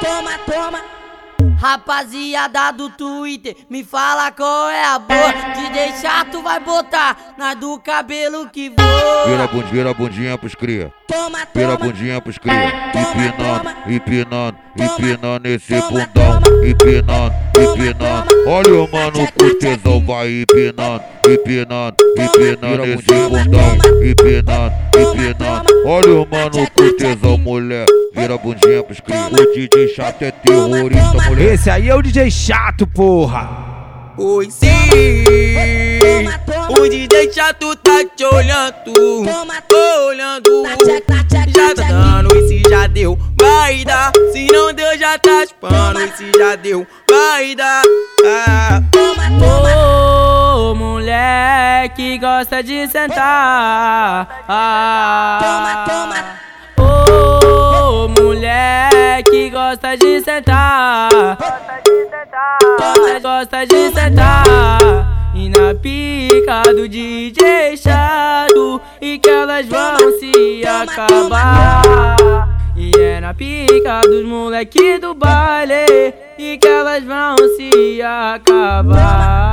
Toma, toma. Rapaziada do Twitter, me fala qual é a boa. DJ chato vai botar na do cabelo que voa. Vira a bundinha, vira a bundinha pros cria. Toma, Vira a toma. bundinha pros cria. Empinando, empinando, empinando esse bundão. Empinando, empinando. Olha o mano com tesão, vai empinando, empinando, empinando esse bundão. Empinando, empinando. Olha o mano com tesão, mulher. Vira bundinha pros cria. O DJ chato é terrorista, mulher. Esse aí é o DJ chato, porra. Oi sim, o DJ chato tá te olhando, Toma, olhando. Check, na check, Já tá dando, esse já deu, vai dar. Se não deu, já tá chupando, esse já deu, vai dar. Ah. Toma, toma. Ô, moleque gosta de sentar. Ah. Moleque gosta de sentar. Gosta de sentar. E na pica do DJ chato. E que elas vão se acabar. E é na pica dos moleque do baile. E que elas vão se acabar.